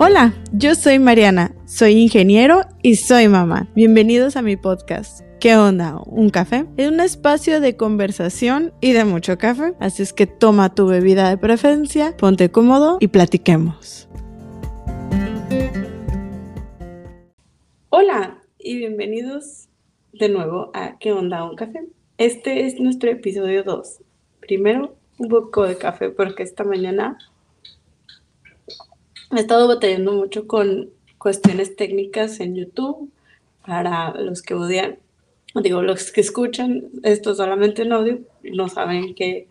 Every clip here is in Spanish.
Hola, yo soy Mariana, soy ingeniero y soy mamá. Bienvenidos a mi podcast. ¿Qué onda? ¿Un café? Es un espacio de conversación y de mucho café, así es que toma tu bebida de preferencia, ponte cómodo y platiquemos. Hola y bienvenidos de nuevo a ¿Qué onda? ¿Un café? Este es nuestro episodio 2. Primero, un poco de café porque esta mañana He estado batallando mucho con cuestiones técnicas en YouTube para los que odian, digo, los que escuchan esto solamente en audio, no saben que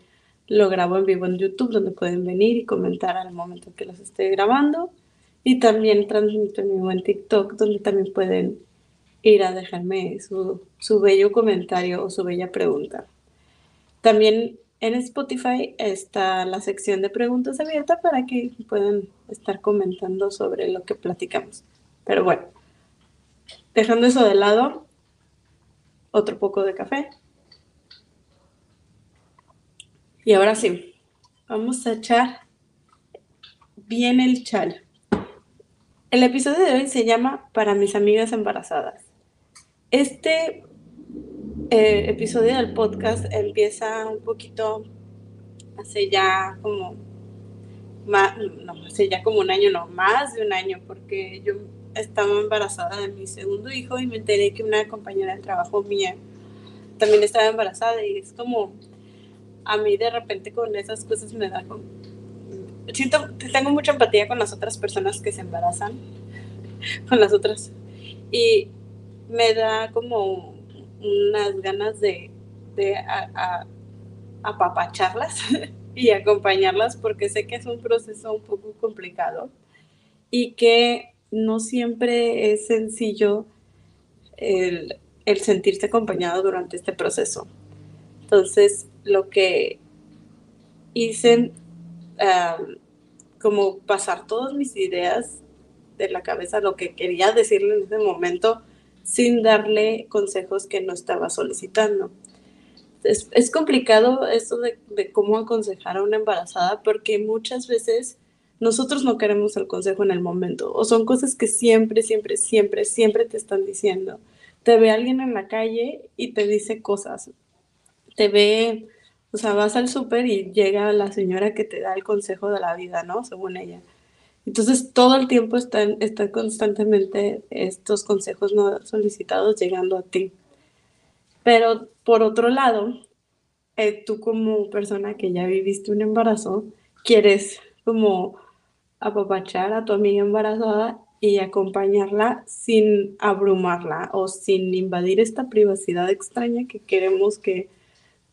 lo grabo en vivo en YouTube, donde pueden venir y comentar al momento que los esté grabando. Y también transmito en vivo en TikTok, donde también pueden ir a dejarme su, su bello comentario o su bella pregunta. También en Spotify está la sección de preguntas abiertas para que puedan estar comentando sobre lo que platicamos. Pero bueno, dejando eso de lado, otro poco de café. Y ahora sí, vamos a echar bien el chal. El episodio de hoy se llama Para mis amigas embarazadas. Este el episodio del podcast empieza un poquito hace ya como más, no, hace ya como un año, no, más de un año, porque yo estaba embarazada de mi segundo hijo y me enteré que una compañera de trabajo mía también estaba embarazada y es como a mí de repente con esas cosas me da como siento tengo mucha empatía con las otras personas que se embarazan con las otras y me da como unas ganas de, de apapacharlas y acompañarlas porque sé que es un proceso un poco complicado y que no siempre es sencillo el, sentirse acompañado durante este proceso. Entonces, lo que hice, como pasar todas mis ideas de la cabeza, lo que quería decirle en ese momento, sin darle consejos que no estaba solicitando. Es, complicado esto de, cómo aconsejar a una embarazada porque muchas veces nosotros no queremos el consejo en el momento o son cosas que siempre, siempre, siempre, siempre te están diciendo. Te ve alguien en la calle y te dice cosas. Te ve, o sea, vas al súper y llega la señora que te da el consejo de la vida, ¿no? Según ella entonces, todo el tiempo están, están constantemente estos consejos no solicitados llegando a ti. Pero por otro lado, eh, tú como persona que ya viviste un embarazo, quieres como apapachar a tu amiga embarazada y acompañarla sin abrumarla o sin invadir esta privacidad extraña que queremos que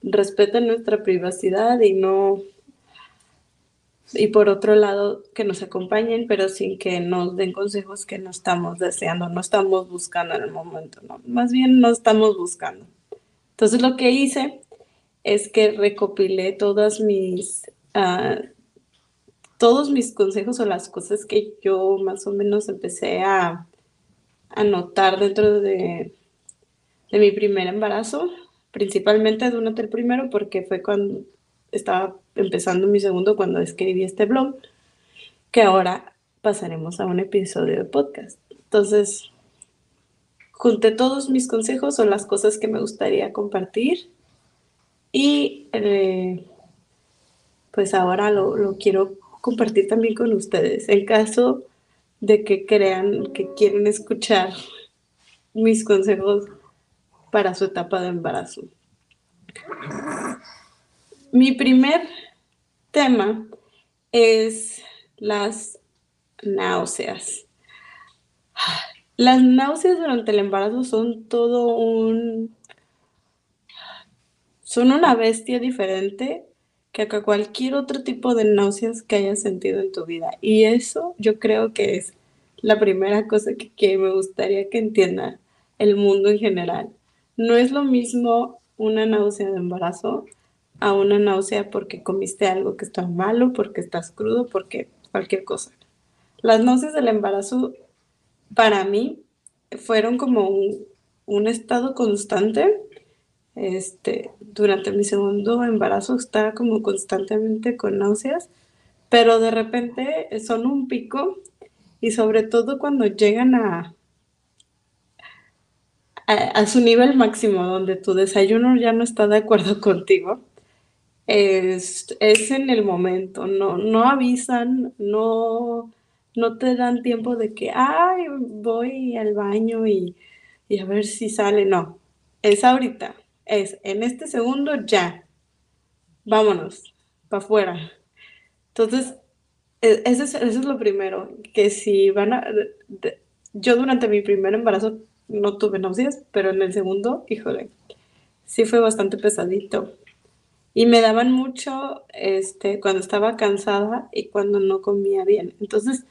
respeten nuestra privacidad y no y por otro lado que nos acompañen, pero sin que nos den consejos que no estamos deseando, no estamos buscando en el momento, ¿no? Más bien no estamos buscando. Entonces lo que hice es que recopilé todas mis, uh, todos mis consejos o las cosas que yo más o menos empecé a anotar dentro de, de mi primer embarazo, principalmente durante el primero, porque fue cuando estaba empezando mi segundo cuando escribí este blog, que ahora pasaremos a un episodio de podcast. Entonces, junté todos mis consejos o las cosas que me gustaría compartir y eh, pues ahora lo, lo quiero compartir también con ustedes. En caso de que crean que quieren escuchar mis consejos para su etapa de embarazo. Mi primer tema es las náuseas. Las náuseas durante el embarazo son todo un... son una bestia diferente que cualquier otro tipo de náuseas que hayas sentido en tu vida. Y eso yo creo que es la primera cosa que, que me gustaría que entienda el mundo en general. No es lo mismo una náusea de embarazo a una náusea porque comiste algo que está malo, porque estás crudo, porque cualquier cosa. Las náuseas del embarazo para mí fueron como un, estado constante. Este, durante mi segundo embarazo estaba como constantemente con náuseas, pero de repente son un pico y sobre todo cuando llegan a, a, su nivel máximo, donde tu desayuno ya no está de acuerdo contigo, es, es en el momento, no, no avisan, no, no te dan tiempo de que, ay, voy al baño y, y a ver si sale, no, es ahorita, es en este segundo ya, vámonos, para afuera. Entonces, e, eso es, eso es lo primero, que si van a... yo durante mi primer embarazo no tuve náuseas, pero en el segundo, híjole, sí fue bastante pesadito. Y me daban mucho este, cuando estaba cansada y cuando no comía bien. Entonces,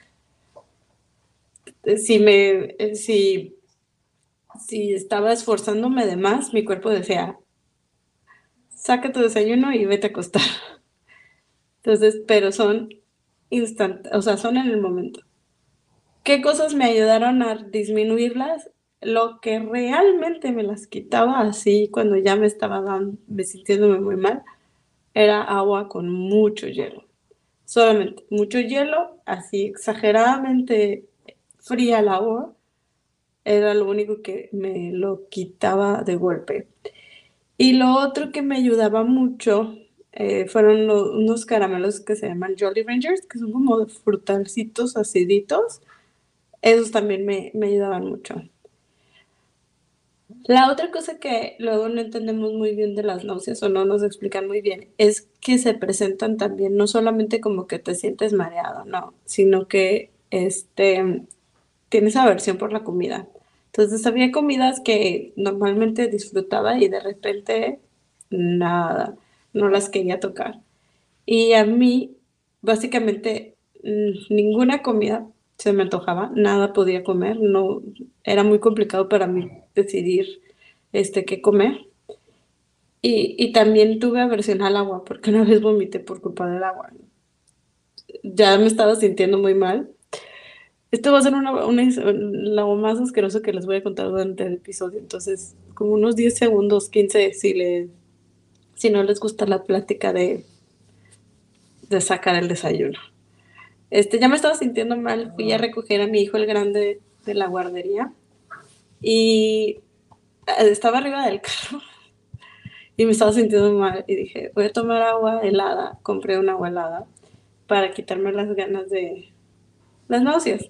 si me, si, si estaba esforzándome de más, mi cuerpo decía, saca tu desayuno y vete a acostar. Entonces, pero son instantes, o sea, son en el momento. ¿Qué cosas me ayudaron a disminuirlas? Lo que realmente me las quitaba así cuando ya me estaba dando, me sintiéndome muy mal, era agua con mucho hielo. Solamente mucho hielo, así exageradamente fría el agua, era lo único que me lo quitaba de golpe. Y lo otro que me ayudaba mucho eh, fueron unos caramelos que se llaman Jolly Rangers, que son como frutalcitos aciditos. Esos también me, me ayudaban mucho. La otra cosa que luego no entendemos muy bien de las náuseas o no nos explican muy bien es que se presentan también no solamente como que te sientes mareado, no, sino que este, tienes aversión por la comida. Entonces había comidas que normalmente disfrutaba y de repente nada, no las quería tocar. Y a mí, básicamente, ninguna comida se me antojaba, nada podía comer, no, era muy complicado para mí decidir este, qué comer. Y, también tuve aversión al agua, porque una vez vomité por culpa del agua. Ya me estaba sintiendo muy mal. Esto va a ser una, lo más asqueroso que les voy a contar durante el episodio. Entonces, como unos 10 segundos, 15, si, le, si no les gusta la plática de, de sacar el desayuno. Este, ya me estaba sintiendo mal, fui a recoger a mi hijo el grande de la guardería y eh, estaba arriba del carro y me estaba sintiendo mal y dije, voy a tomar agua helada, compré una agua helada para quitarme las ganas de las náuseas.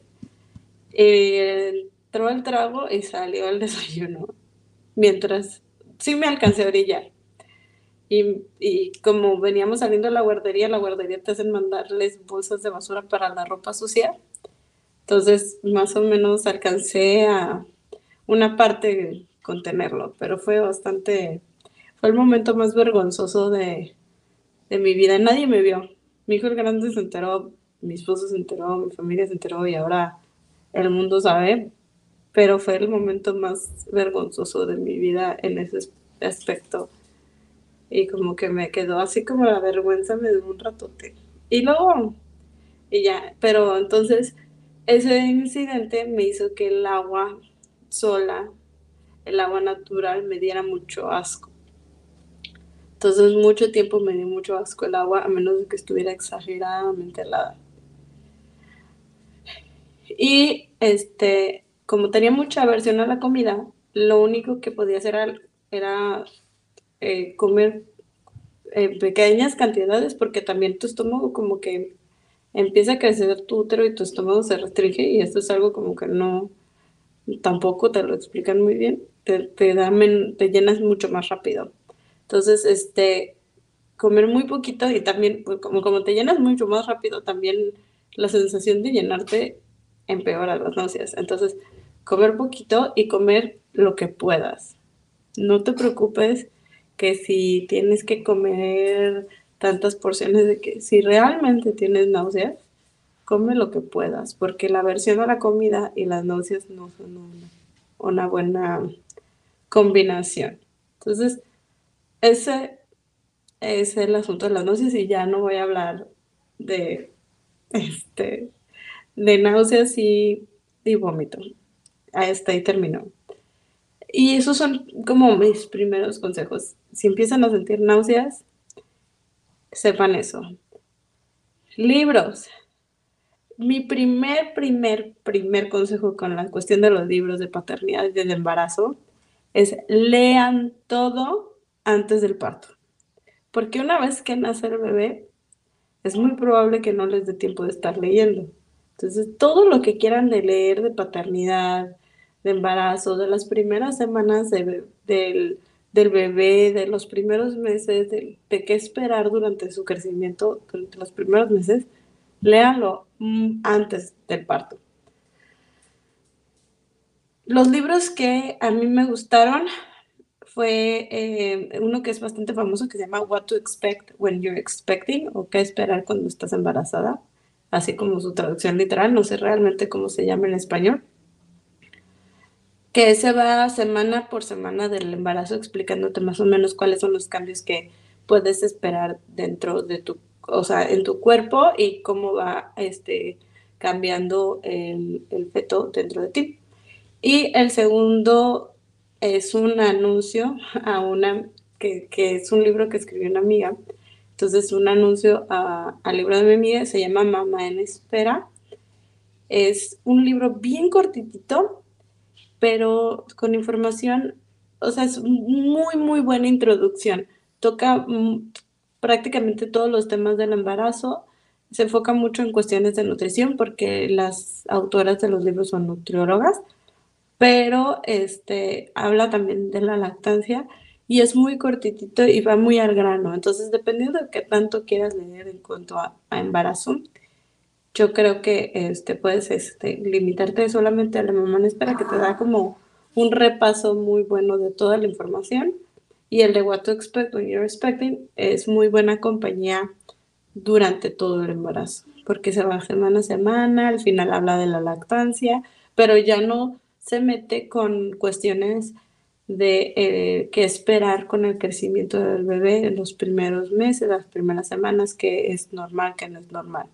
Entró el trago y salió el desayuno, mientras sí me alcancé a brillar. Y, como veníamos saliendo a la guardería, la guardería te hacen mandarles bolsas de basura para la ropa sucia. Entonces, más o menos alcancé a una parte contenerlo, pero fue bastante, fue el momento más vergonzoso de, de mi vida. Nadie me vio. Mi hijo el grande se enteró, mi esposo se enteró, mi familia se enteró y ahora el mundo sabe, pero fue el momento más vergonzoso de mi vida en ese aspecto y como que me quedó así como la vergüenza me dio un ratote. Y luego, y ya, pero entonces ese incidente me hizo que el agua sola, el agua natural, me diera mucho asco. Entonces mucho tiempo me dio mucho asco el agua, a menos de que estuviera exageradamente helada. Y este, como tenía mucha aversión a la comida, lo único que podía hacer era eh, comer en pequeñas cantidades porque también tu estómago como que empieza a crecer tu útero y tu estómago se restringe y esto es algo como que no, tampoco te lo explican muy bien, te, te, te llenas mucho más rápido. Entonces, este, comer muy poquito y también, pues, como, como te llenas mucho más rápido, también la sensación de llenarte empeora las náuseas. Entonces, comer poquito y comer lo que puedas. No te preocupes que si tienes que comer tantas porciones de que si realmente tienes náuseas, come lo que puedas, porque la aversión a la comida y las náuseas no son una, buena combinación. Entonces, ese es el asunto de las náuseas y ya no voy a hablar de este de náuseas y, y vómito. Hasta ahí terminó. Y esos son como mis primeros consejos. Si empiezan a sentir náuseas, sepan eso. Libros. mi primer, primer, primer consejo con la cuestión de los libros de paternidad y del embarazo es lean todo antes del parto. Porque una vez que nace el bebé, es muy probable que no les dé tiempo de estar leyendo. Entonces, todo lo que quieran de leer de paternidad, de embarazo, de las primeras semanas del, del, bebé, de los primeros meses, de, qué esperar durante su crecimiento, durante los primeros meses, léanlo mm, antes del parto. Los libros que a mí me gustaron fue eh, uno que es bastante famoso que se llama What to Expect When You're Expecting o qué esperar cuando estás embarazada, así como su traducción literal, no sé realmente cómo se llama en español, que se va semana por semana del embarazo explicándote más o menos cuáles son los cambios que puedes esperar dentro de tu, o sea, en tu cuerpo y cómo va este, cambiando el, el feto dentro de ti. Y el segundo es un anuncio a una, que, es un libro que escribió una amiga. Entonces, un anuncio al libro de mi amiga, se llama Mamá en Espera. Es un libro bien cortitito, pero con información, o sea, es muy, muy buena introducción. Toca mm, prácticamente todos los temas del embarazo. Se enfoca mucho en cuestiones de nutrición porque las autoras de los libros son nutriólogas pero este, habla también de la lactancia y es muy cortitito y va muy al grano. Entonces, dependiendo de qué tanto quieras leer en cuanto a, embarazo, yo creo que este, puedes este, limitarte solamente a la mamá en espera, que te da como un repaso muy bueno de toda la información. Y el de What to Expect When You're Expecting es muy buena compañía durante todo el embarazo, porque se va semana a semana, al final habla de la lactancia, pero ya no se mete con cuestiones de eh, qué esperar con el crecimiento del bebé en los primeros meses, las primeras semanas, que es normal, que no es normal.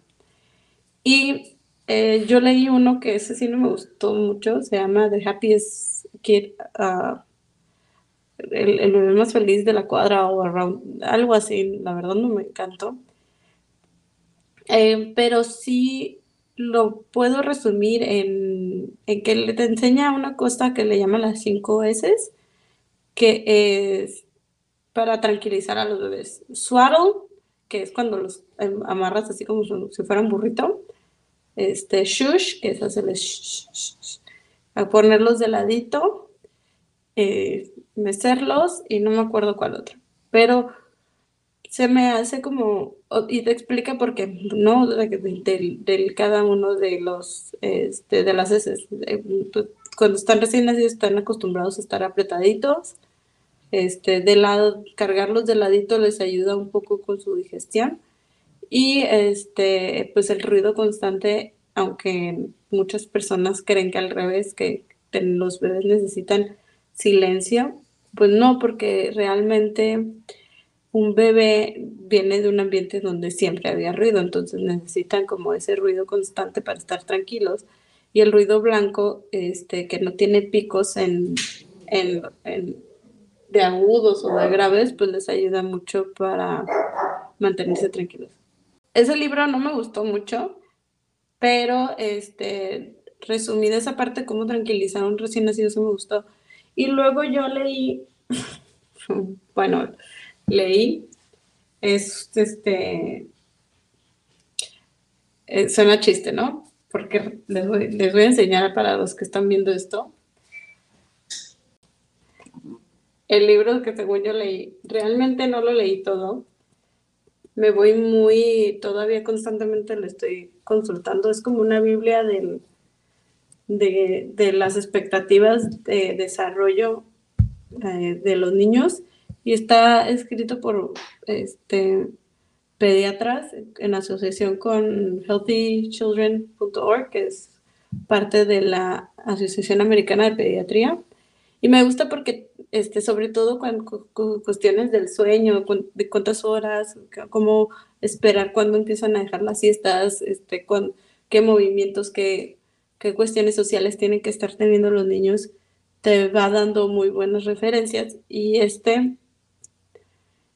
Y eh, yo leí uno que ese sí no me gustó mucho, se llama The Happiest Kid, uh, el, bebé más feliz de la cuadra o around, algo así, la verdad no me encantó. Eh, pero sí lo puedo resumir en, que te enseña una cosa que le llama las cinco S, que es para tranquilizar a los bebés. Swaddle, que es cuando los em, amarras así como si fuera un burrito. Este, shush, que es hacerles a ponerlos de ladito, eh, mecerlos y no me acuerdo cuál otro. Pero se me hace como, y te explica por qué, ¿no? De, cada uno de los, este, de las heces. Pues, cuando están recién nacidos están acostumbrados a estar apretaditos. Este, de lado, cargarlos de ladito les ayuda un poco con su digestión. Y este, pues el ruido constante, aunque muchas personas creen que al revés, que los bebés necesitan silencio, pues no, porque realmente un bebé viene de un ambiente donde siempre había ruido, entonces necesitan como ese ruido constante para estar tranquilos. Y el ruido blanco, este, que no tiene picos en, de agudos o de graves, pues les ayuda mucho para mantenerse tranquilos. Ese libro no me gustó mucho, pero este, resumida esa parte, cómo tranquilizar a un recién nacido, eso me gustó. Y luego yo leí, bueno, leí es este. Eh, suena chiste, ¿no? Porque les voy, les voy a enseñar para los que están viendo esto. El libro que según yo leí, realmente no lo leí todo. Me voy muy, todavía constantemente lo estoy consultando. Es como una Biblia de, de las expectativas de desarrollo eh, de los niños y está escrito por este, pediatras en asociación con healthychildren.org, que es parte de la Asociación Americana de Pediatría. Y me gusta porque, este, sobre todo con, cuestiones del sueño, de cuántas horas, cómo esperar cuándo empiezan a dejar las siestas, este, con, qué movimientos, qué, qué cuestiones sociales tienen que estar teniendo los niños, te va dando muy buenas referencias. Y este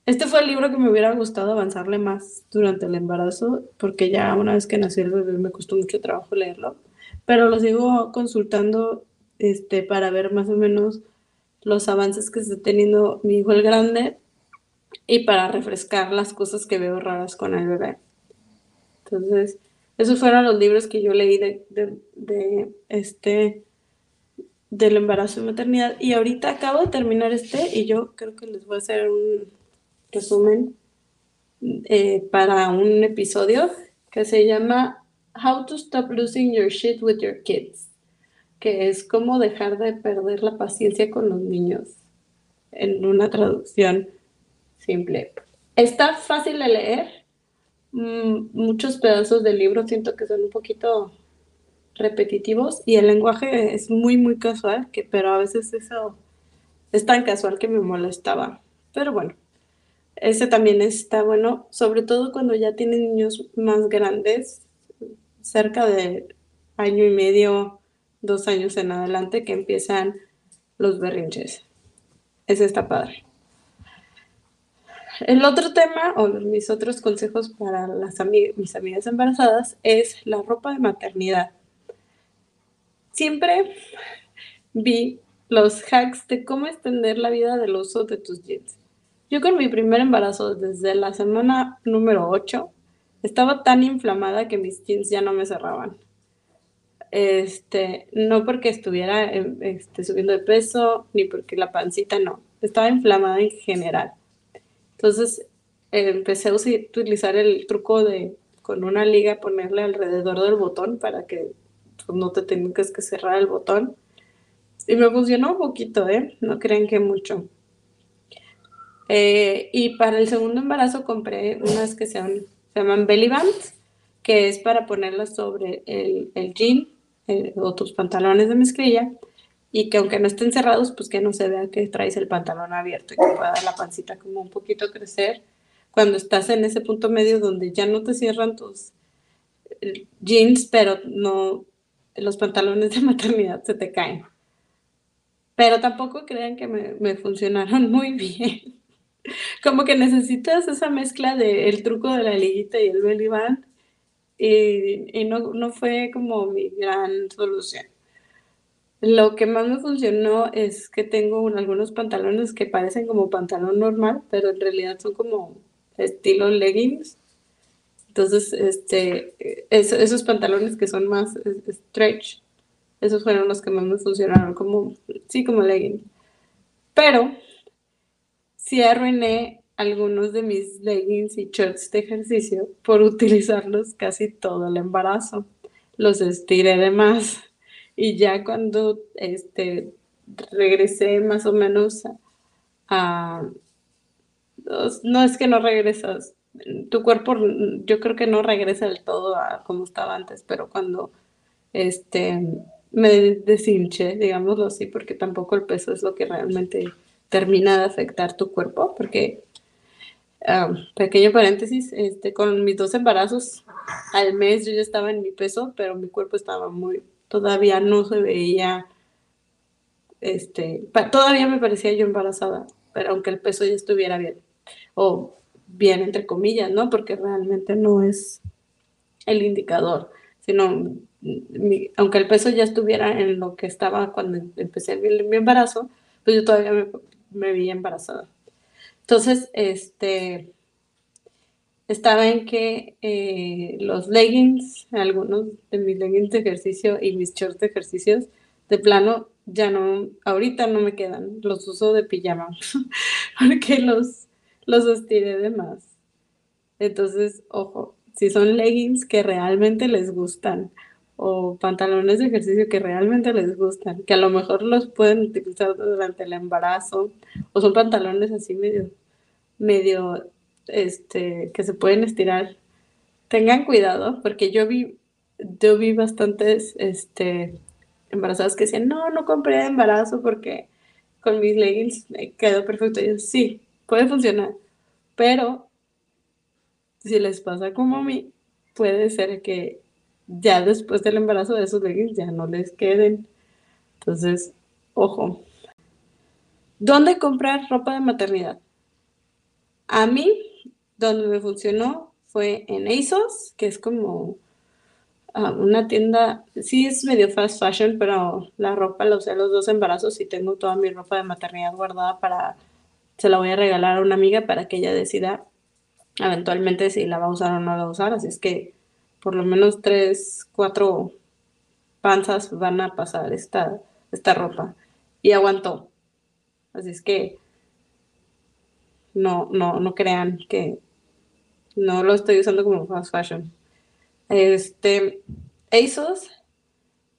Este fue el libro que me hubiera gustado avanzarle más durante el embarazo, porque ya una vez que nació el bebé me costó mucho trabajo leerlo, pero lo sigo consultando este, para ver más o menos los avances que está teniendo mi hijo el grande y para refrescar las cosas que veo raras con el bebé. Entonces, esos fueron los libros que yo leí de, de este del embarazo y maternidad. Y ahorita acabo de terminar este y yo creo que les voy a hacer un resumen eh, para un episodio que se llama How to Stop Losing Your Shit with Your Kids, que es cómo dejar de perder la paciencia con los niños en una traducción simple. Está fácil de leer. Mm, muchos pedazos del libro siento que son un poquito repetitivos y el lenguaje es muy, muy casual, que, pero a veces eso es tan casual que me molestaba. Pero bueno, ese también está bueno, sobre todo cuando ya tienen niños más grandes, cerca de año y medio, dos años en adelante, que empiezan los berrinches. Ese está padre. El otro tema, o mis otros consejos para las mis amigas embarazadas, es la ropa de maternidad siempre vi los hacks de cómo extender la vida del uso de tus jeans. Yo con mi primer embarazo desde la semana número 8 estaba tan inflamada que mis jeans ya no me cerraban. Este, no porque estuviera este, subiendo de peso, ni porque la pancita no, estaba inflamada en general. Entonces empecé a utilizar el truco de con una liga ponerle alrededor del botón para que pues, no te tengas que cerrar el botón. Y me funcionó un poquito, ¿eh? No crean que mucho. Eh, y para el segundo embarazo compré unas que se llaman belly bands, que es para ponerlas sobre el, el jean eh, o tus pantalones de mezclilla y que aunque no estén cerrados, pues que no se vea que traes el pantalón abierto y que pueda la pancita como un poquito crecer cuando estás en ese punto medio donde ya no te cierran tus eh, jeans, pero no, los pantalones de maternidad se te caen. Pero tampoco crean que me, funcionaron muy bien. Como que necesitas esa mezcla del truco de la liguita y el belly band. Y, no, fue como mi gran solución. Lo que más me funcionó es que tengo algunos pantalones que parecen como pantalón normal, pero en realidad son como estilo leggings entonces, este, esos pantalones que son más stretch, esos fueron los que más me funcionaron, como, sí, como leggings. Pero, sí arruiné algunos de mis leggings y shorts de ejercicio por utilizarlos casi todo el embarazo. Los estiré de más y ya cuando este, regresé más o menos a, no es que no regresas, tu cuerpo yo creo que no regresa del todo a como estaba antes, pero cuando este me deshinché, digámoslo así, porque tampoco el peso es lo que realmente termina de afectar tu cuerpo, porque pequeño paréntesis, este, con mis dos embarazos al mes yo ya estaba en mi peso, pero mi cuerpo estaba muy, todavía no se veía, este, todavía me parecía yo embarazada, pero aunque el peso ya estuviera bien, o bien entre comillas, ¿no? Porque realmente no es el indicador, sino aunque el peso ya estuviera en lo que estaba cuando empecé mi, embarazo, pues yo todavía me, vi embarazada. Entonces, este, estaba en que eh, los leggings, algunos de mis leggings de ejercicio y mis shorts de ejercicios, de plano, ya no, ahorita no me quedan, los uso de pijama, porque los, los estiré de más. Entonces, ojo, si son leggings que realmente les gustan o pantalones de ejercicio que realmente les gustan, que a lo mejor los pueden utilizar durante el embarazo o son pantalones así medio, medio, este, que se pueden estirar, tengan cuidado porque yo vi, yo vi bastantes, este, embarazadas que decían, no, no compré embarazo porque con mis leggings me quedó perfecto. Y yo, sí, puede funcionar, pero si les pasa como a mí, puede ser que ya después del embarazo de esos leggings ya no les queden. Entonces, ojo. ¿Dónde comprar ropa de maternidad? A mí, donde me funcionó fue en ASOS, que es como ah, una tienda, sí es medio fast fashion, pero la ropa la usé los dos embarazos y tengo toda mi ropa de maternidad guardada para, se la voy a regalar a una amiga para que ella decida eventualmente si la va a usar o no la va a usar, así es que por lo menos tres, cuatro panzas van a pasar esta, esta ropa. Y aguantó. Así es que no, no, no crean que no lo estoy usando como fast fashion. Este, ASOS,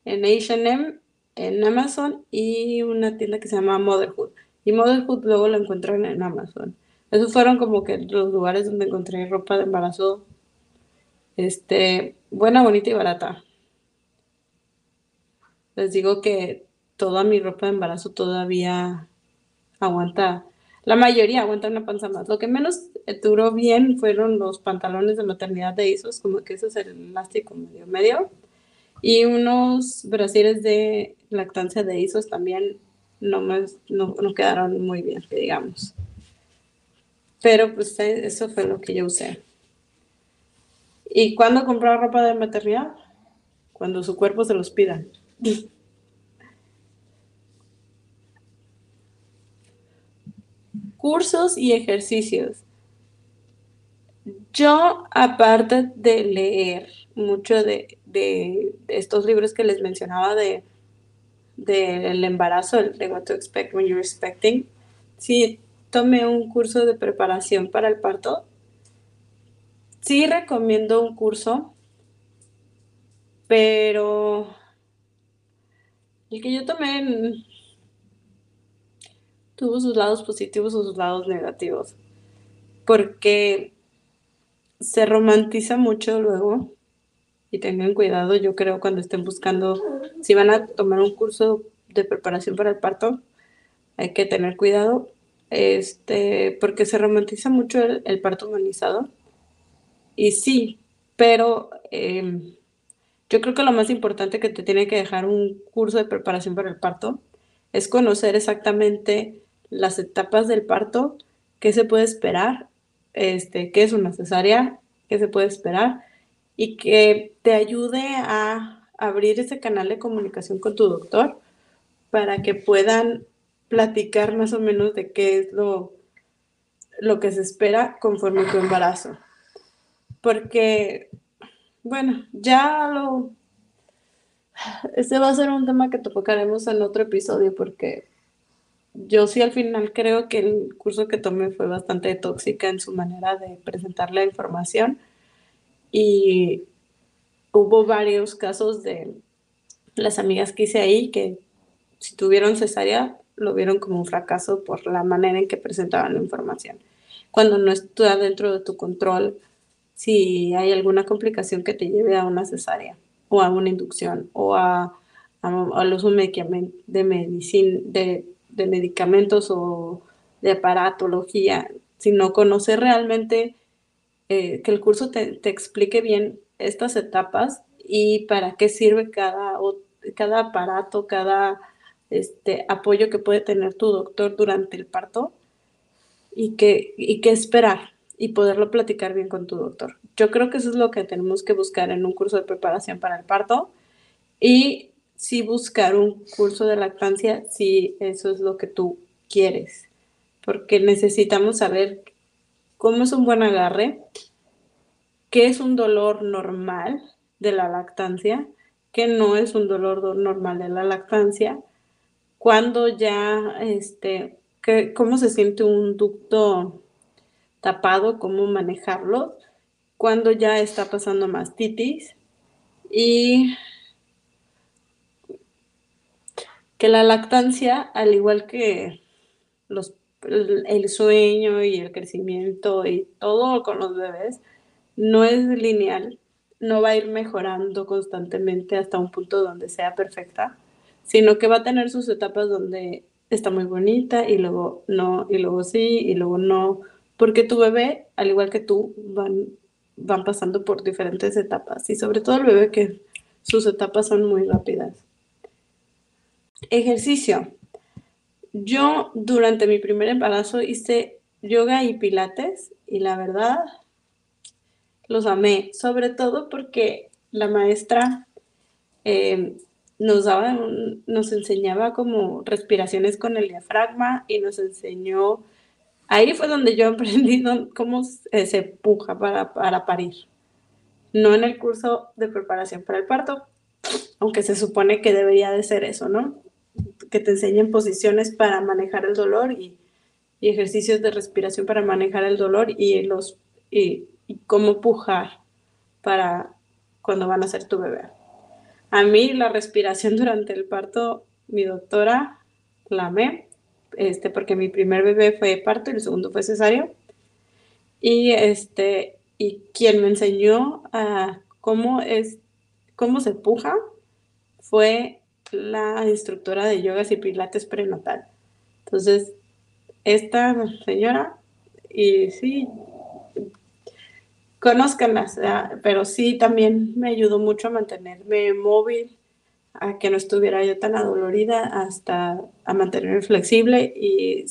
en H&M, en Amazon y una tienda que se llama Motherhood. Y Motherhood luego lo encuentran en Amazon. Esos fueron como que los lugares donde encontré ropa de embarazo, este, buena, bonita y barata. Les digo que toda mi ropa de embarazo todavía aguanta la mayoría aguanta una panza más. Lo que menos duró bien fueron los pantalones de maternidad de Isos, como que ese es el elástico medio medio. Y unos brasiles de lactancia de Isos también no, me, no, quedaron muy bien, digamos. Pero pues eso fue lo que yo usé. ¿Y cuándo comprar ropa de maternidad? Cuando su cuerpo se los pida. cursos y ejercicios. Yo, aparte de leer mucho de, estos libros que les mencionaba de del embarazo, de What to Expect When You're Expecting, sí tomé un curso de preparación para el parto. Sí recomiendo un curso, pero el que yo tomé tuvo sus lados positivos o sus lados negativos. Porque se romantiza mucho luego y tengan cuidado, yo creo, cuando estén buscando, si van a tomar un curso de preparación para el parto, hay que tener cuidado, este, porque se romantiza mucho el, parto humanizado. Y sí, pero em, yo creo que lo más importante que te tiene que dejar un curso de preparación para el parto es conocer exactamente las etapas del parto, qué se puede esperar, este, qué es una cesárea, qué se puede esperar y que te ayude a abrir ese canal de comunicación con tu doctor para que puedan platicar más o menos de qué es lo, lo que se espera conforme tu embarazo. Porque, bueno, ya lo... Este va a ser un tema que tocaremos en otro episodio porque yo sí al final creo que el curso que tomé fue bastante tóxica en su manera de presentar la información y hubo varios casos de las amigas que hice ahí que si tuvieron cesárea lo vieron como un fracaso por la manera en que presentaban la información. Cuando no está dentro de tu control, si hay alguna complicación que te lleve a una cesárea o a una inducción o a, a, los medicamentos de medicina, de medicamentos o de aparatología, sino conocer realmente eh, que el curso te, explique bien estas etapas y para qué sirve cada, cada aparato, cada este, apoyo que puede tener tu doctor durante el parto y qué y qué esperar y poderlo platicar bien con tu doctor. Yo creo que eso es lo que tenemos que buscar en un curso de preparación para el parto y sí buscar un curso de lactancia si eso es lo que tú quieres, porque necesitamos saber cómo es un buen agarre, qué es un dolor normal de la lactancia, qué no es un dolor normal de la lactancia, cuando ya, este, cómo se siente un ducto tapado, cómo manejarlo, cuando ya está pasando mastitis y que la lactancia, al igual que los, el, sueño y el crecimiento y todo con los bebés, no es lineal, no va a ir mejorando constantemente hasta un punto donde sea perfecta, sino que va a tener sus etapas donde está muy bonita y luego no, y luego sí, y luego no, porque tu bebé, al igual que tú, van, van pasando por diferentes etapas y sobre todo el bebé que sus etapas son muy rápidas. Ejercicio. Yo durante mi primer embarazo hice yoga y pilates y la verdad los amé, sobre todo porque la maestra eh, nos daba, nos enseñaba como respiraciones con el diafragma y nos enseñó, ahí fue donde yo aprendí cómo se puja para, para parir, no en el curso de preparación para el parto, aunque se supone que debería de ser eso, ¿no? Que te enseñen posiciones para manejar el dolor y, ejercicios de respiración para manejar el dolor y los y cómo pujar para cuando van a ser tu bebé. A mí la respiración durante el parto, mi doctora la amé, este, porque mi primer bebé fue parto y el segundo fue cesárea. Y este, y quien me enseñó a cómo es, cómo se puja fue la instructora de yogas y pilates prenatal. Entonces, esta señora, y sí, conózcanlas, pero sí también me ayudó mucho a mantenerme móvil, a que no estuviera yo tan adolorida, hasta a mantenerme flexible y,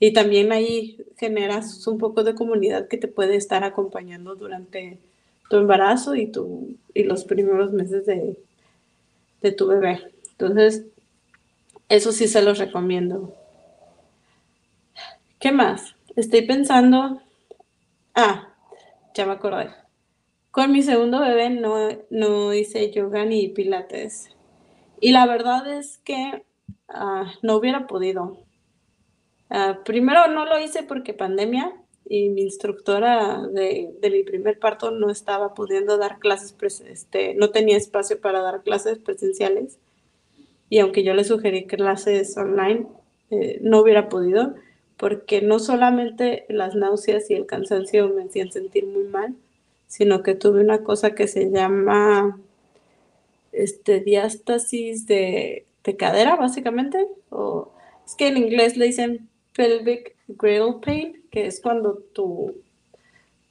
y también ahí generas un poco de comunidad que te puede estar acompañando durante tu embarazo y, tu, y los primeros meses de, de tu bebé. Entonces, eso sí se los recomiendo. ¿Qué más? Estoy pensando. Ah, ya me acordé. Con mi segundo bebé no, no hice yoga ni pilates. Y la verdad es que ah, no hubiera podido. Ah, primero no lo hice porque pandemia y mi instructora de, de, mi primer parto no estaba pudiendo dar clases, este, no tenía espacio para dar clases presenciales. Y aunque yo le sugerí clases online, eh, no hubiera podido porque no solamente las náuseas y el cansancio me hacían sentir muy mal, sino que tuve una cosa que se llama este, diástasis de, cadera, básicamente, o es que en inglés le dicen pelvic girdle pain, que es cuando tu,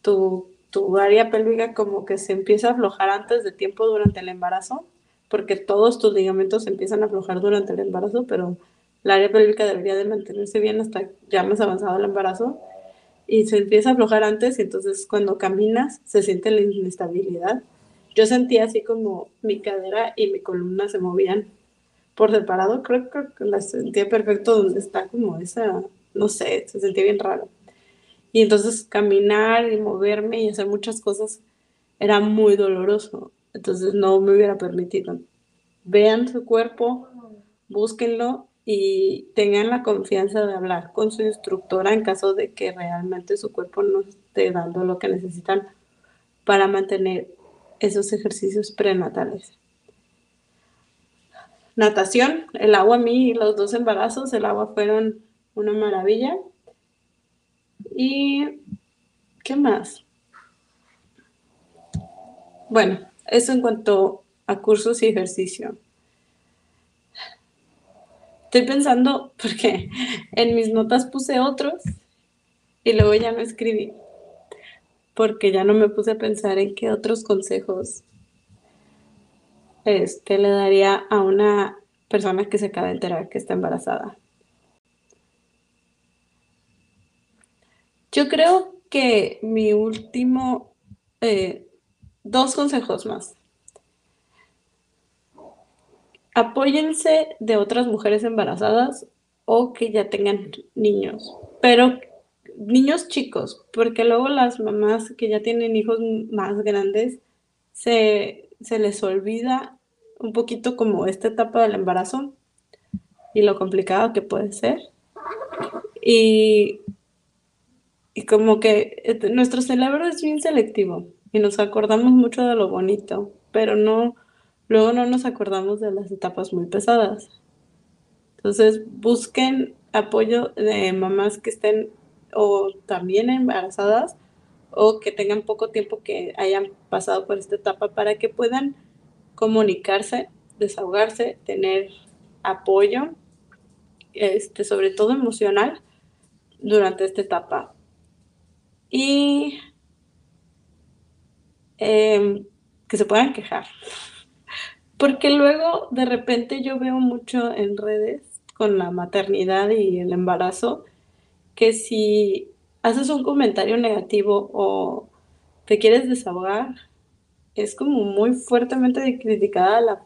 tu, tu área pélvica como que se empieza a aflojar antes de tiempo durante el embarazo, porque todos tus ligamentos empiezan a aflojar durante el embarazo, pero la área pélvica debería de mantenerse bien hasta ya más avanzado el embarazo y se empieza a aflojar antes y entonces cuando caminas se siente la inestabilidad. Yo sentía así como mi cadera y mi columna se movían por separado, creo, que la sentía perfecto donde está como esa, no sé, se sentía bien raro. Y entonces caminar y moverme y hacer muchas cosas era muy doloroso, entonces no me hubiera permitido. Vean su cuerpo, búsquenlo y tengan la confianza de hablar con su instructora en caso de que realmente su cuerpo no esté dando lo que necesitan para mantener esos ejercicios prenatales. Natación, el agua a mí, los dos embarazos, el agua fueron una maravilla. ¿Y qué más? Bueno, eso en cuanto a cursos y ejercicio. Estoy pensando, porque en mis notas puse otros y luego ya no escribí, porque ya no me puse a pensar en qué otros consejos este, le daría a una persona que se acaba de enterar que está embarazada. Yo creo que mi último, eh, dos consejos más apóyense de otras mujeres embarazadas o que ya tengan niños, pero niños chicos, porque luego las mamás que ya tienen hijos más grandes se, les olvida un poquito como esta etapa del embarazo y lo complicado que puede ser. Y, y como que eh, nuestro cerebro es bien selectivo y nos acordamos mucho de lo bonito, pero no luego no nos acordamos de las etapas muy pesadas. Entonces, busquen apoyo de mamás que estén o también embarazadas o que tengan poco tiempo que hayan pasado por esta etapa para que puedan comunicarse, desahogarse, tener apoyo, este, sobre todo emocional, durante esta etapa. Y em, que se puedan quejar. Porque luego de repente yo veo mucho en redes con la maternidad y el embarazo que si haces un comentario negativo o te quieres desahogar, es como muy fuertemente criticada la,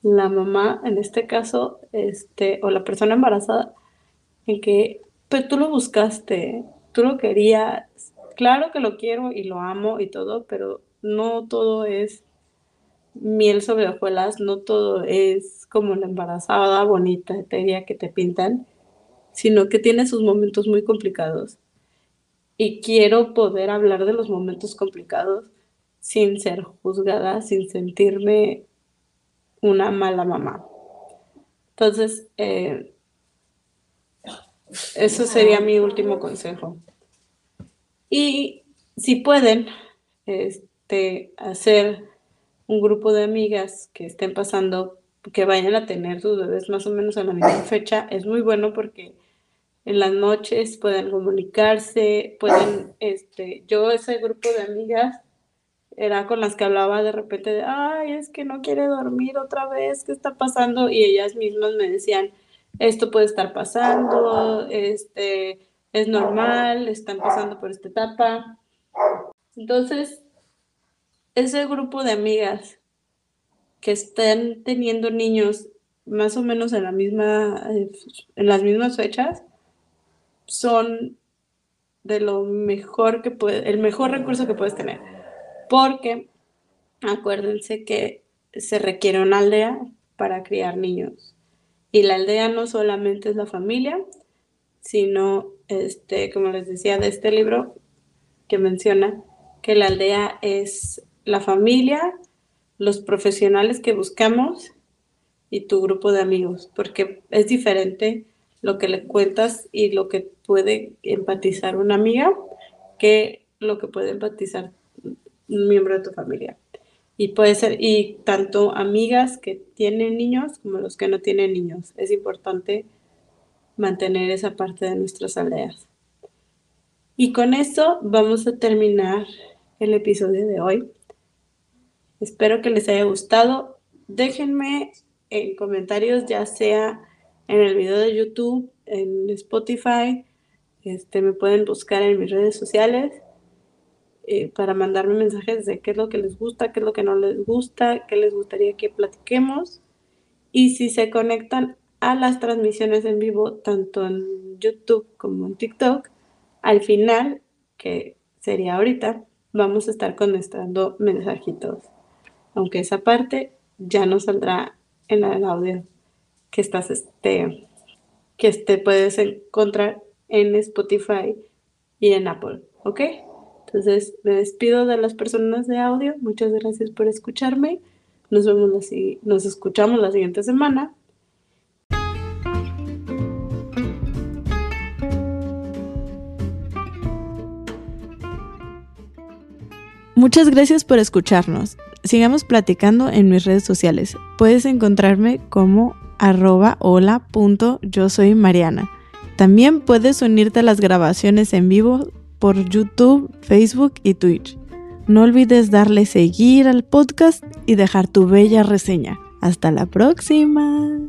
la mamá, en este caso, este, o la persona embarazada, en que pues tú lo buscaste, tú lo querías, claro que lo quiero y lo amo y todo, pero no todo es miel sobre hojuelas, no todo es como la embarazada bonita, etérea que te pintan, sino que tiene sus momentos muy complicados. Y quiero poder hablar de los momentos complicados sin ser juzgada, sin sentirme una mala mamá. Entonces, eh, eso sería mi último consejo. Y si pueden este, hacer un grupo de amigas que estén pasando, que vayan a tener sus bebés más o menos a la misma fecha, es muy bueno porque en las noches pueden comunicarse, pueden, este, yo ese grupo de amigas era con las que hablaba de repente de, ay, es que no quiere dormir otra vez, ¿qué está pasando? Y ellas mismas me decían, esto puede estar pasando, este, es normal, están pasando por esta etapa. Entonces, ese grupo de amigas que están teniendo niños más o menos en la misma en las mismas fechas son de lo mejor que puede el mejor recurso que puedes tener. Porque acuérdense que se requiere una aldea para criar niños. Y la aldea no solamente es la familia sino este como les decía de este libro que menciona que la aldea es la familia, los profesionales que buscamos y tu grupo de amigos, porque es diferente lo que le cuentas y lo que puede empatizar una amiga que lo que puede empatizar un miembro de tu familia. Y puede ser, y tanto amigas que tienen niños como los que no tienen niños. Es importante mantener esa parte de nuestras aldeas. Y con eso vamos a terminar el episodio de hoy. Espero que les haya gustado. Déjenme en comentarios, ya sea en el video de YouTube, en Spotify, este, me pueden buscar en mis redes sociales eh, para mandarme mensajes de qué es lo que les gusta, qué es lo que no les gusta, qué les gustaría que platiquemos. Y si se conectan a las transmisiones en vivo, tanto en YouTube como en TikTok, al final, que sería ahorita, vamos a estar conectando mensajitos aunque esa parte ya no saldrá en el audio que estás este que este puedes encontrar en Spotify y en Apple, ¿ok? Entonces me despido de las personas de audio. Muchas gracias por escucharme. Nos vemos así, nos escuchamos la siguiente semana. Muchas gracias por escucharnos sigamos platicando en mis redes sociales. Puedes encontrarme como arroba hola yo soy Mariana. También puedes unirte a las grabaciones en vivo por YouTube, Facebook y Twitch. No olvides darle seguir al podcast y dejar tu bella reseña. Hasta la próxima.